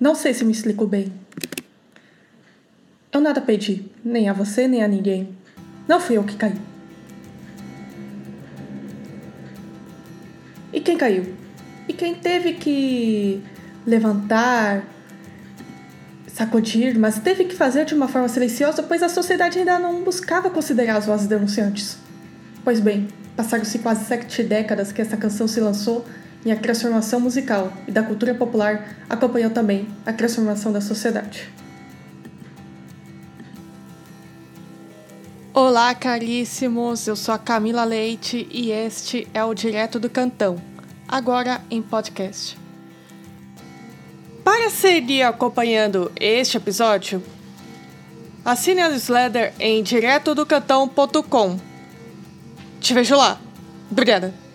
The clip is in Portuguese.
Não sei se me explico bem. Eu nada pedi, nem a você, nem a ninguém. Não fui eu que caí. E quem caiu? E quem teve que levantar, sacudir, mas teve que fazer de uma forma silenciosa, pois a sociedade ainda não buscava considerar as vozes denunciantes. Pois bem, passaram-se quase sete décadas que essa canção se lançou e a transformação musical e da cultura popular acompanhou também a transformação da sociedade. Olá, caríssimos! Eu sou a Camila Leite e este é o Direto do Cantão, agora em podcast. Para seguir acompanhando este episódio, assine a newsletter em diretodocantão.com. Te vejo lá. Obrigada.